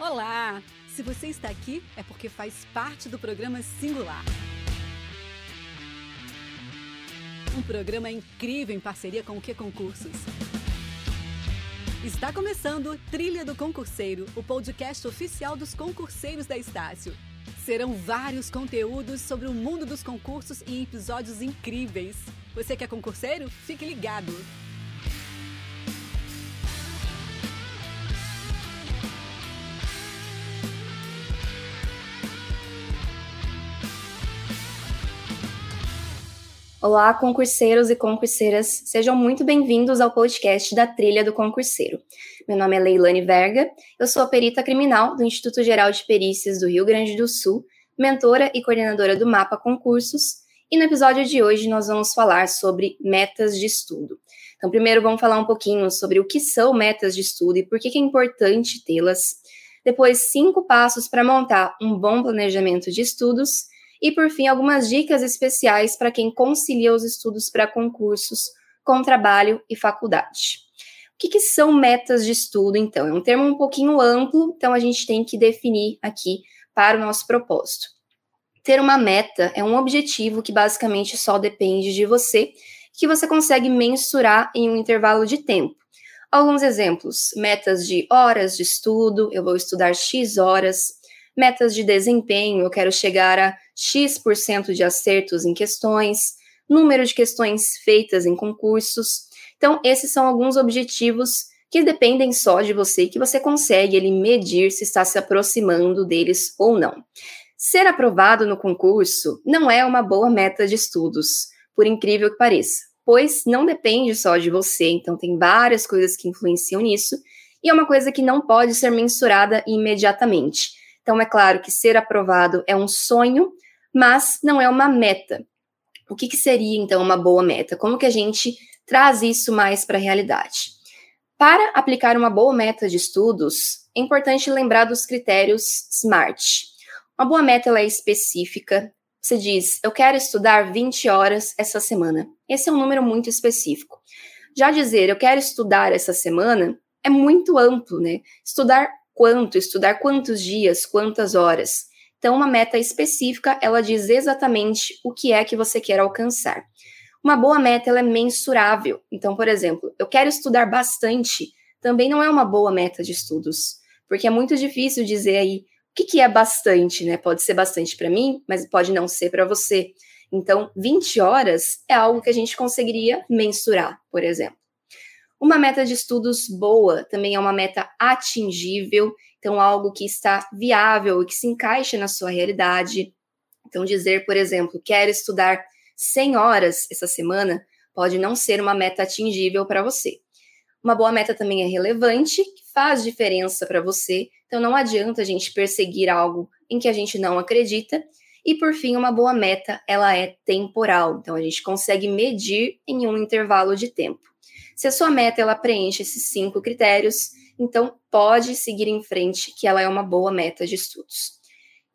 Olá! Se você está aqui, é porque faz parte do programa Singular. Um programa incrível em parceria com o Que Concursos. Está começando Trilha do Concurseiro, o podcast oficial dos concurseiros da Estácio. Serão vários conteúdos sobre o mundo dos concursos e episódios incríveis. Você que é concurseiro? Fique ligado! Olá, concurseiros e concurseiras, sejam muito bem-vindos ao podcast da Trilha do Concurseiro. Meu nome é Leilane Verga, eu sou a perita criminal do Instituto Geral de Perícias do Rio Grande do Sul, mentora e coordenadora do Mapa Concursos, e no episódio de hoje nós vamos falar sobre metas de estudo. Então, primeiro vamos falar um pouquinho sobre o que são metas de estudo e por que é importante tê-las. Depois, cinco passos para montar um bom planejamento de estudos e, por fim, algumas dicas especiais para quem concilia os estudos para concursos com trabalho e faculdade. O que, que, são metas de estudo, então? É um termo um pouquinho amplo, então a gente tem que definir aqui para o nosso propósito. Ter uma meta é um objetivo que basicamente só depende de você, que você consegue mensurar em um intervalo de tempo. Alguns exemplos: metas de horas de estudo, eu vou estudar X horas, metas de desempenho, eu quero chegar a X% de acertos em questões, número de questões feitas em concursos. Então, esses são alguns objetivos que dependem só de você, que você consegue ele medir se está se aproximando deles ou não. Ser aprovado no concurso não é uma boa meta de estudos, por incrível que pareça, pois não depende só de você, então tem várias coisas que influenciam nisso, e é uma coisa que não pode ser mensurada imediatamente. Então, é claro que ser aprovado é um sonho, mas não é uma meta. O que, que seria, então, uma boa meta? Como que a gente traz isso mais para a realidade? Para aplicar uma boa meta de estudos, é importante lembrar dos critérios SMART. Uma boa meta ela é específica. Você diz, eu quero estudar 20 horas essa semana. Esse é um número muito específico. Já dizer, eu quero estudar essa semana, é muito amplo, né? Estudar quanto, estudar quantos dias, quantas horas. Então, uma meta específica, ela diz exatamente o que é que você quer alcançar. Uma boa meta, ela é mensurável. Então, por exemplo, eu quero estudar bastante, também não é uma boa meta de estudos, porque é muito difícil dizer aí o que, é bastante, né? Pode ser bastante para mim, mas pode não ser para você. Então, 20 horas é algo que a gente conseguiria mensurar, por exemplo. Uma meta de estudos boa também é uma meta atingível, então algo que está viável e que se encaixa na sua realidade. Então, dizer, por exemplo, quero estudar 100 horas essa semana pode não ser uma meta atingível para você. Uma boa meta também é relevante, faz diferença para você, então não adianta a gente perseguir algo em que a gente não acredita. E por fim, uma boa meta, ela é temporal, então a gente consegue medir em um intervalo de tempo. Se a sua meta ela preenche esses cinco critérios, então pode seguir em frente, que ela é uma boa meta de estudos.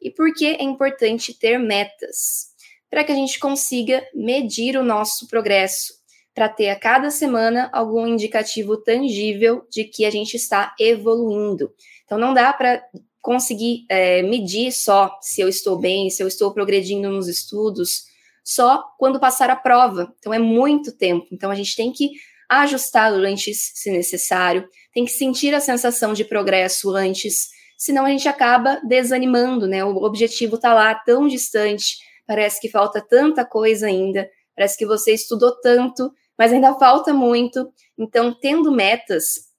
E por que é importante ter metas? Para que a gente consiga medir o nosso progresso, para ter a cada semana algum indicativo tangível de que a gente está evoluindo. Então não dá para conseguir é, medir só se eu estou bem, se eu estou progredindo nos estudos, só quando passar a prova. Então é muito tempo. Então a gente tem que ajustar antes, se necessário, tem que sentir a sensação de progresso antes, senão a gente acaba desanimando, né? O objetivo está lá tão distante, parece que falta tanta coisa ainda, parece que você estudou tanto, mas ainda falta muito. Então, tendo metas,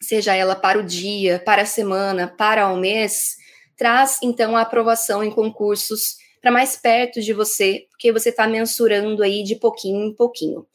seja ela para o dia, para a semana, para o mês, traz então a aprovação em concursos para mais perto de você, porque você está mensurando aí de pouquinho em pouquinho.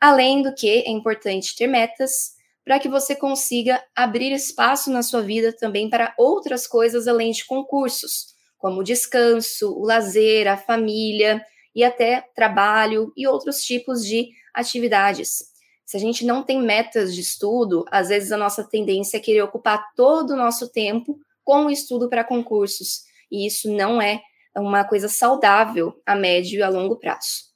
Além do que é importante ter metas para que você consiga abrir espaço na sua vida também para outras coisas além de concursos, como o descanso, o lazer, a família e até trabalho e outros tipos de atividades. Se a gente não tem metas de estudo, às vezes a nossa tendência é querer ocupar todo o nosso tempo com o estudo para concursos, e isso não é uma coisa saudável a médio e a longo prazo.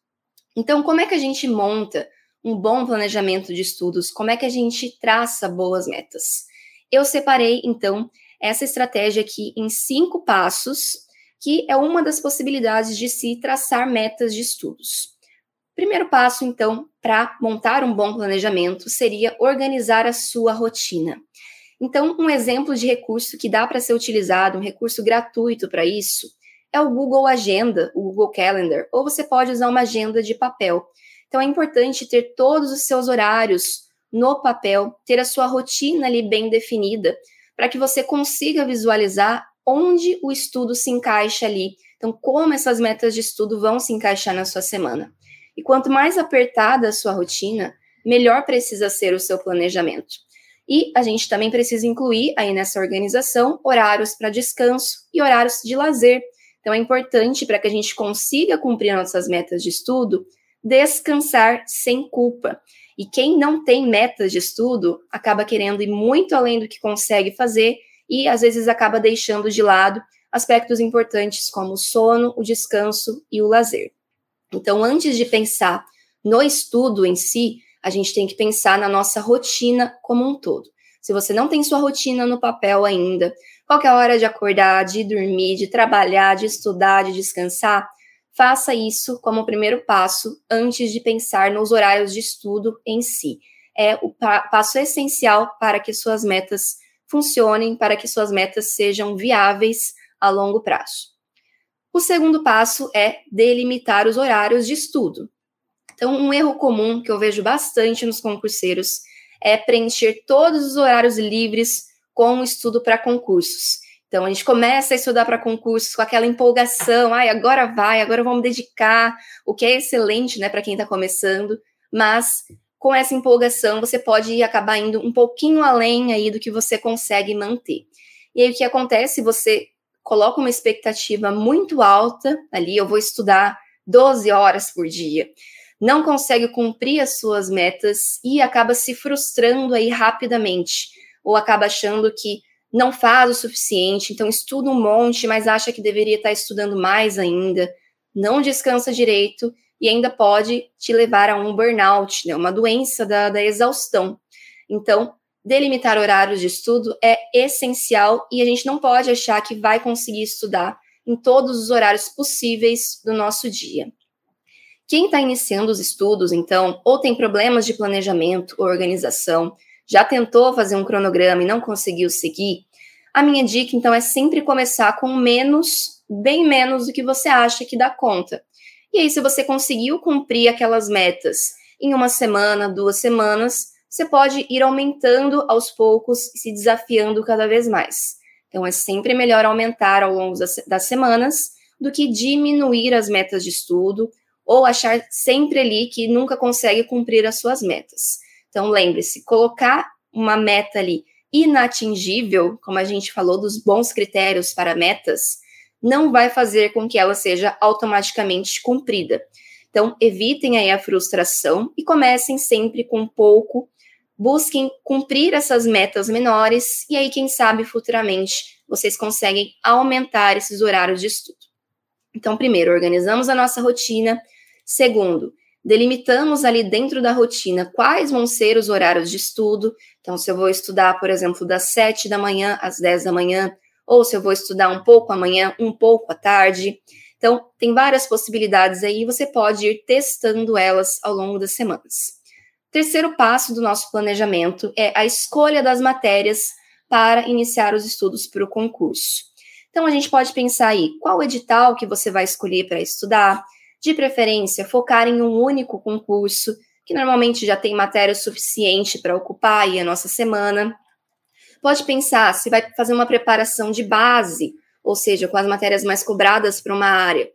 Então, como é que a gente monta um bom planejamento de estudos, como é que a gente traça boas metas. Eu separei, então, essa estratégia aqui em cinco passos, que é uma das possibilidades de se traçar metas de estudos. Primeiro passo, então, para montar um bom planejamento seria organizar a sua rotina. Então, um exemplo de recurso que dá para ser utilizado, um recurso gratuito para isso, é o Google Agenda, o Google Calendar, ou você pode usar uma agenda de papel. Então, é importante ter todos os seus horários no papel, ter a sua rotina ali bem definida, para que você consiga visualizar onde o estudo se encaixa ali. Então, como essas metas de estudo vão se encaixar na sua semana. E quanto mais apertada a sua rotina, melhor precisa ser o seu planejamento. E a gente também precisa incluir aí nessa organização horários para descanso e horários de lazer. Então é importante para que a gente consiga cumprir nossas metas de estudo, descansar sem culpa. E quem não tem metas de estudo acaba querendo ir muito além do que consegue fazer e às vezes acaba deixando de lado aspectos importantes como o sono, o descanso e o lazer. Então, antes de pensar no estudo em si, a gente tem que pensar na nossa rotina como um todo. Se você não tem sua rotina no papel ainda, qual é a hora de acordar, de dormir, de trabalhar, de estudar, de descansar, faça isso como primeiro passo antes de pensar nos horários de estudo em si. É o passo essencial para que suas metas funcionem, para que suas metas sejam viáveis a longo prazo. O segundo passo é delimitar os horários de estudo. Então, um erro comum que eu vejo bastante nos concurseiros é preencher todos os horários livres com o estudo para concursos. Então, a gente começa a estudar para concursos com aquela empolgação, ai, agora vai, agora vamos dedicar, o que é excelente, né, para quem está começando, mas com essa empolgação você pode acabar indo um pouquinho além aí do que você consegue manter. E aí o que acontece? Você coloca uma expectativa muito alta ali, eu vou estudar 12 horas por dia não consegue cumprir as suas metas e acaba se frustrando aí rapidamente, ou acaba achando que não faz o suficiente, então estuda um monte, mas acha que deveria estar estudando mais ainda, não descansa direito e ainda pode te levar a um burnout, né, uma doença da, da exaustão. Então, delimitar horários de estudo é essencial e a gente não pode achar que vai conseguir estudar em todos os horários possíveis do nosso dia. Quem está iniciando os estudos, então, ou tem problemas de planejamento ou organização, já tentou fazer um cronograma e não conseguiu seguir, a minha dica, então, é sempre começar com menos, bem menos do que você acha que dá conta. E aí, se você conseguiu cumprir aquelas metas em uma semana, duas semanas, você pode ir aumentando aos poucos e se desafiando cada vez mais. Então, é sempre melhor aumentar ao longo das, das semanas do que diminuir as metas de estudo ou achar sempre ali que nunca consegue cumprir as suas metas. Então, lembre-se, colocar uma meta ali inatingível, como a gente falou dos bons critérios para metas, não vai fazer com que ela seja automaticamente cumprida. Então, evitem aí a frustração e comecem sempre com pouco, busquem cumprir essas metas menores e aí, quem sabe, futuramente vocês conseguem aumentar esses horários de estudo. Então, primeiro, organizamos a nossa rotina, Segundo, delimitamos ali dentro da rotina quais vão ser os horários de estudo. Então, se eu vou estudar, por exemplo, das 7 da manhã às 10 da manhã, ou se eu vou estudar um pouco amanhã, um pouco à tarde. Então, tem várias possibilidades aí, você pode ir testando elas ao longo das semanas. Terceiro passo do nosso planejamento é a escolha das matérias para iniciar os estudos para o concurso. Então, a gente pode pensar aí qual edital que você vai escolher para estudar, de preferência, focar em um único concurso, que normalmente já tem matéria suficiente para ocupar aí a nossa semana. Pode pensar se vai fazer uma preparação de base, ou seja, com as matérias mais cobradas para uma área,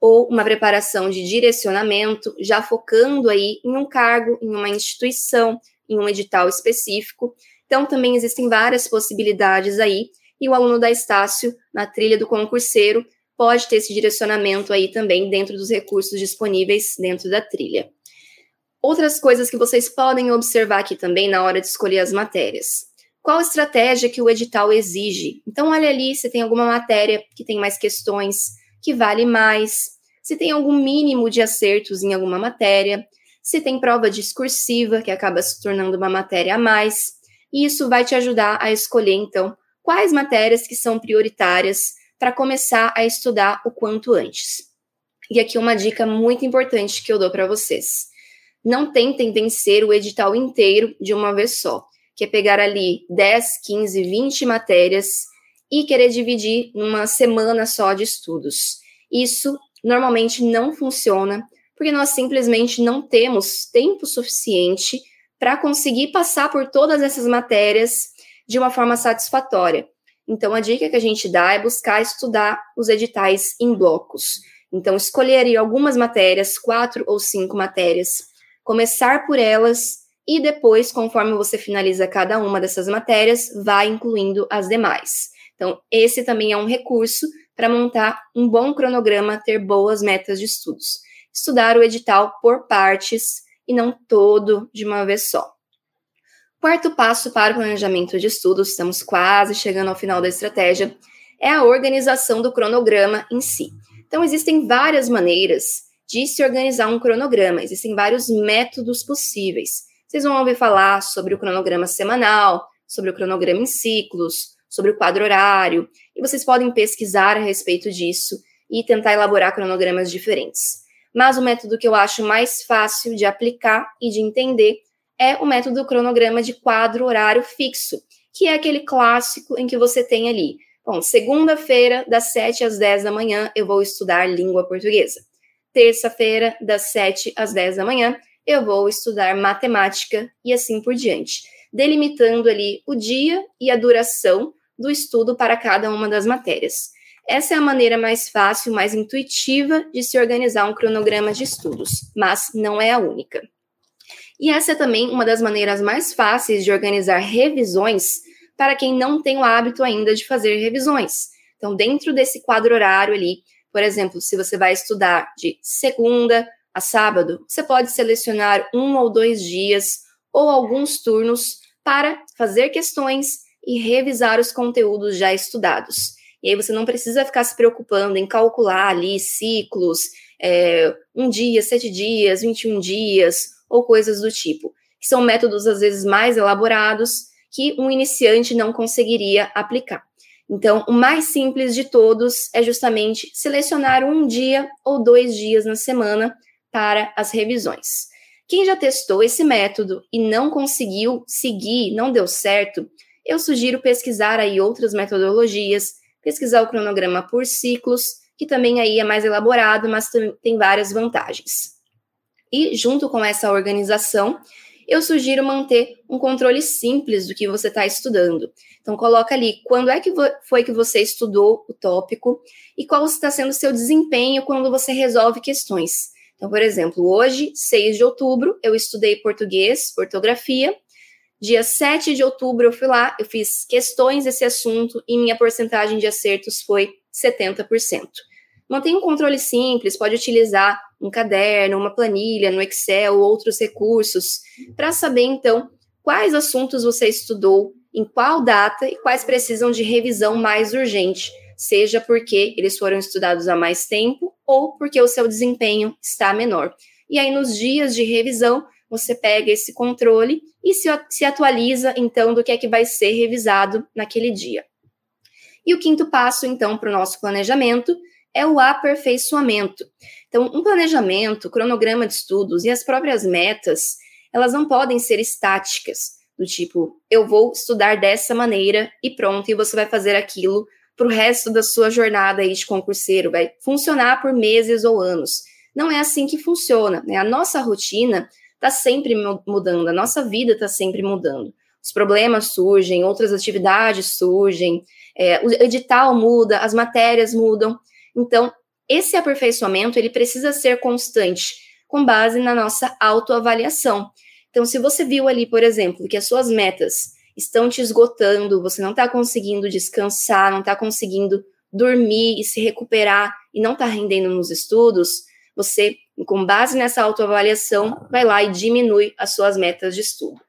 ou uma preparação de direcionamento, já focando aí em um cargo, em uma instituição, em um edital específico. Então, também existem várias possibilidades aí, e o aluno da Estácio, na trilha do concurseiro, pode ter esse direcionamento aí também dentro dos recursos disponíveis dentro da trilha. Outras coisas que vocês podem observar aqui também na hora de escolher as matérias. Qual estratégia que o edital exige? Então, olha ali se tem alguma matéria que tem mais questões, que vale mais, se tem algum mínimo de acertos em alguma matéria, se tem prova discursiva, que acaba se tornando uma matéria a mais. E isso vai te ajudar a escolher, então, quais matérias que são prioritárias para começar a estudar o quanto antes. E aqui uma dica muito importante que eu dou para vocês. Não tentem vencer o edital inteiro de uma vez só, que é pegar ali 10, 15, 20 matérias e querer dividir numa semana só de estudos. Isso normalmente não funciona, porque nós simplesmente não temos tempo suficiente para conseguir passar por todas essas matérias de uma forma satisfatória. Então, a dica que a gente dá é buscar estudar os editais em blocos. Então, escolher algumas matérias, quatro ou cinco matérias, começar por elas e depois, conforme você finaliza cada uma dessas matérias, vai incluindo as demais. Então, esse também é um recurso para montar um bom cronograma, ter boas metas de estudos. Estudar o edital por partes e não todo de uma vez só. Quarto passo para o planejamento de estudos, estamos quase chegando ao final da estratégia, é a organização do cronograma em si. Então, existem várias maneiras de se organizar um cronograma, existem vários métodos possíveis. Vocês vão ouvir falar sobre o cronograma semanal, sobre o cronograma em ciclos, sobre o quadro horário, e vocês podem pesquisar a respeito disso e tentar elaborar cronogramas diferentes. Mas o método que eu acho mais fácil de aplicar e de entender é o método cronograma de quadro horário fixo, que é aquele clássico em que você tem ali. Bom, segunda-feira, das 7 às 10 da manhã, eu vou estudar língua portuguesa. Terça-feira, das 7 às 10 da manhã, eu vou estudar matemática e assim por diante, delimitando ali o dia e a duração do estudo para cada uma das matérias. Essa é a maneira mais fácil, mais intuitiva de se organizar um cronograma de estudos, mas não é a única. E essa é também uma das maneiras mais fáceis de organizar revisões para quem não tem o hábito ainda de fazer revisões. Então, dentro desse quadro horário ali, por exemplo, se você vai estudar de segunda a sábado, você pode selecionar um ou dois dias ou alguns turnos para fazer questões e revisar os conteúdos já estudados. E aí você não precisa ficar se preocupando em calcular ali ciclos, é, um dia, sete dias, 21 dias, ou coisas do tipo, que são métodos às vezes mais elaborados que um iniciante não conseguiria aplicar. Então, o mais simples de todos é justamente selecionar um dia ou dois dias na semana para as revisões. Quem já testou esse método e não conseguiu seguir, não deu certo, eu sugiro pesquisar aí outras metodologias, pesquisar o cronograma por ciclos, que também aí é mais elaborado, mas tem várias vantagens. E junto com essa organização, eu sugiro manter um controle simples do que você está estudando. Então coloca ali quando é que foi que você estudou o tópico e qual está sendo o seu desempenho quando você resolve questões. Então, por exemplo, hoje, 6 de outubro, eu estudei português, ortografia. Dia 7 de outubro eu fui lá, eu fiz questões desse assunto e minha porcentagem de acertos foi 70%. Mantenha um controle simples, pode utilizar um caderno, uma planilha no Excel ou outros recursos, para saber então quais assuntos você estudou, em qual data e quais precisam de revisão mais urgente, seja porque eles foram estudados há mais tempo ou porque o seu desempenho está menor. E aí, nos dias de revisão, você pega esse controle e se, se atualiza, então, do que é que vai ser revisado naquele dia. E o quinto passo, então, para o nosso planejamento é o aperfeiçoamento. Então, um planejamento, cronograma de estudos e as próprias metas, elas não podem ser estáticas, do tipo, eu vou estudar dessa maneira e pronto, e você vai fazer aquilo para o resto da sua jornada aí de concurseiro, vai funcionar por meses ou anos. Não é assim que funciona, né? A nossa rotina está sempre mudando, a nossa vida está sempre mudando. Os problemas surgem, outras atividades surgem, é, o edital muda, as matérias mudam. Então, esse aperfeiçoamento ele precisa ser constante, com base na nossa autoavaliação. Então, se você viu ali, por exemplo, que as suas metas estão te esgotando, você não está conseguindo descansar, não está conseguindo dormir e se recuperar e não está rendendo nos estudos, você, com base nessa autoavaliação, vai lá e diminui as suas metas de estudo.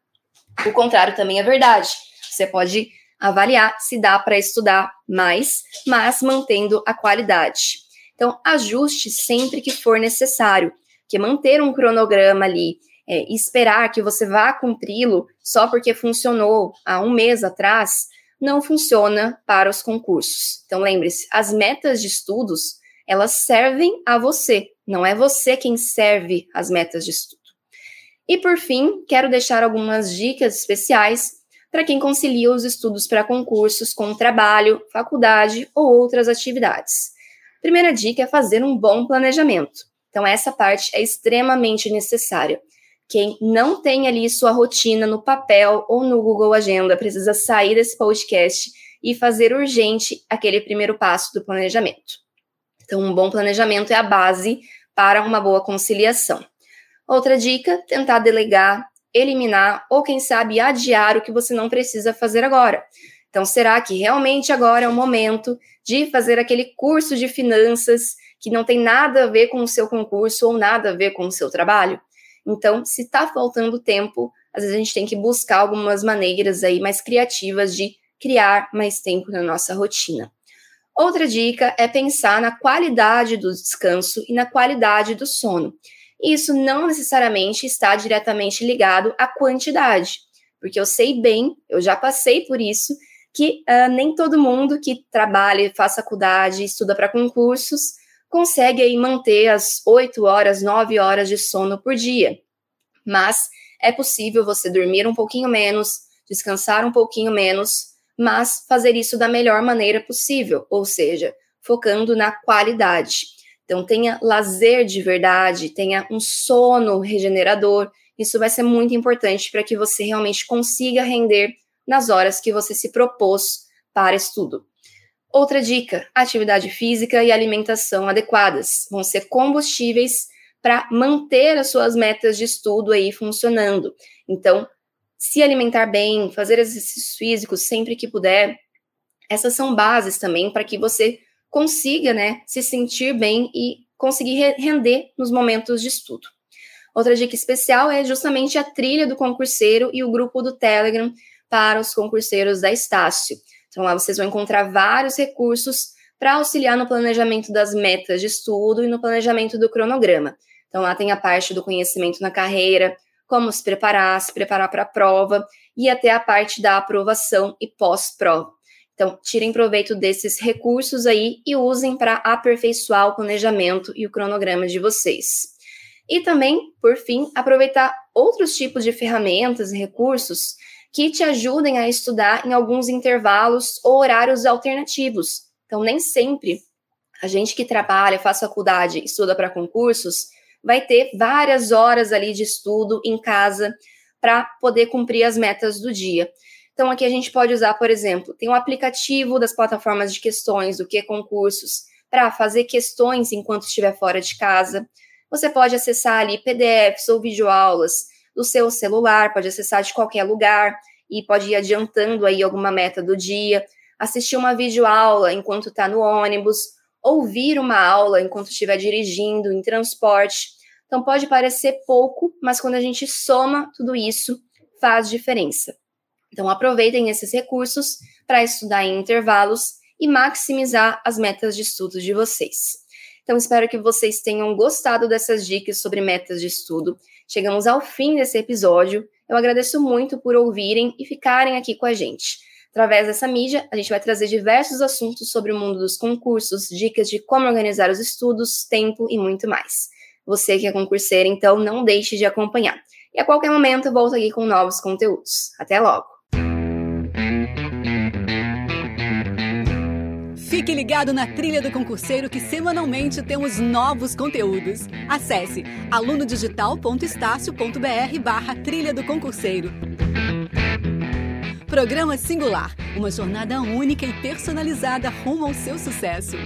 O contrário também é verdade. Você pode avaliar se dá para estudar mais, mas mantendo a qualidade. Então, ajuste sempre que for necessário, que manter um cronograma ali é, esperar que você vá cumpri-lo só porque funcionou há um mês atrás, não funciona para os concursos. Então lembre-se, as metas de estudos, elas servem a você, não é você quem serve as metas de estudo. E por fim, quero deixar algumas dicas especiais para quem concilia os estudos para concursos com trabalho, faculdade ou outras atividades. Primeira dica é fazer um bom planejamento. Então, essa parte é extremamente necessária. Quem não tem ali sua rotina no papel ou no Google Agenda precisa sair desse podcast e fazer urgente aquele primeiro passo do planejamento. Então, um bom planejamento é a base para uma boa conciliação. Outra dica: tentar delegar, eliminar ou, quem sabe, adiar o que você não precisa fazer agora. Então, será que realmente agora é o momento de fazer aquele curso de finanças que não tem nada a ver com o seu concurso ou nada a ver com o seu trabalho? Então, se está faltando tempo, às vezes a gente tem que buscar algumas maneiras aí mais criativas de criar mais tempo na nossa rotina. Outra dica é pensar na qualidade do descanso e na qualidade do sono. Isso não necessariamente está diretamente ligado à quantidade, porque eu sei bem, eu já passei por isso, que uh, nem todo mundo que trabalha, faz faculdade, estuda para concursos, consegue aí manter as 8 horas, 9 horas de sono por dia. Mas é possível você dormir um pouquinho menos, descansar um pouquinho menos, mas fazer isso da melhor maneira possível, ou seja, focando na qualidade. Então, tenha lazer de verdade, tenha um sono regenerador. Isso vai ser muito importante para que você realmente consiga render nas horas que você se propôs para estudo. Outra dica: atividade física e alimentação adequadas vão ser combustíveis para manter as suas metas de estudo aí funcionando. Então, se alimentar bem, fazer exercícios físicos sempre que puder, essas são bases também para que você consiga, né, se sentir bem e conseguir render nos momentos de estudo. Outra dica especial é justamente a trilha do concurseiro e o grupo do Telegram para os concurseiros da Estácio. Então, lá vocês vão encontrar vários recursos para auxiliar no planejamento das metas de estudo e no planejamento do cronograma. Então, lá tem a parte do conhecimento na carreira, como se preparar, se preparar para a prova e até a parte da aprovação e pós-prova. Então, tirem proveito desses recursos aí e usem para aperfeiçoar o planejamento e o cronograma de vocês. E também, por fim, aproveitar outros tipos de ferramentas e recursos que te ajudem a estudar em alguns intervalos ou horários alternativos. Então, nem sempre a gente que trabalha, faz faculdade, estuda para concursos, vai ter várias horas ali de estudo em casa para poder cumprir as metas do dia. Então, aqui a gente pode usar, por exemplo, tem um aplicativo das plataformas de questões, do que concursos, para fazer questões enquanto estiver fora de casa. Você pode acessar ali PDFs ou videoaulas do seu celular, pode acessar de qualquer lugar e pode ir adiantando aí alguma meta do dia, assistir uma videoaula enquanto está no ônibus, ouvir uma aula enquanto estiver dirigindo, em transporte. Então pode parecer pouco, mas quando a gente soma tudo isso, faz diferença. Então aproveitem esses recursos para estudar em intervalos e maximizar as metas de estudo de vocês. Então, espero que vocês tenham gostado dessas dicas sobre metas de estudo. Chegamos ao fim desse episódio. Eu agradeço muito por ouvirem e ficarem aqui com a gente. Através dessa mídia, a gente vai trazer diversos assuntos sobre o mundo dos concursos, dicas de como organizar os estudos, tempo e muito mais. Você que é concurseiro, então não deixe de acompanhar. E a qualquer momento volto aqui com novos conteúdos. Até logo! Fique ligado na trilha do concurseiro que semanalmente temos novos conteúdos. Acesse alunodigital.estácio.br barra trilha do concurseiro. Programa Singular, uma jornada única e personalizada rumo ao seu sucesso.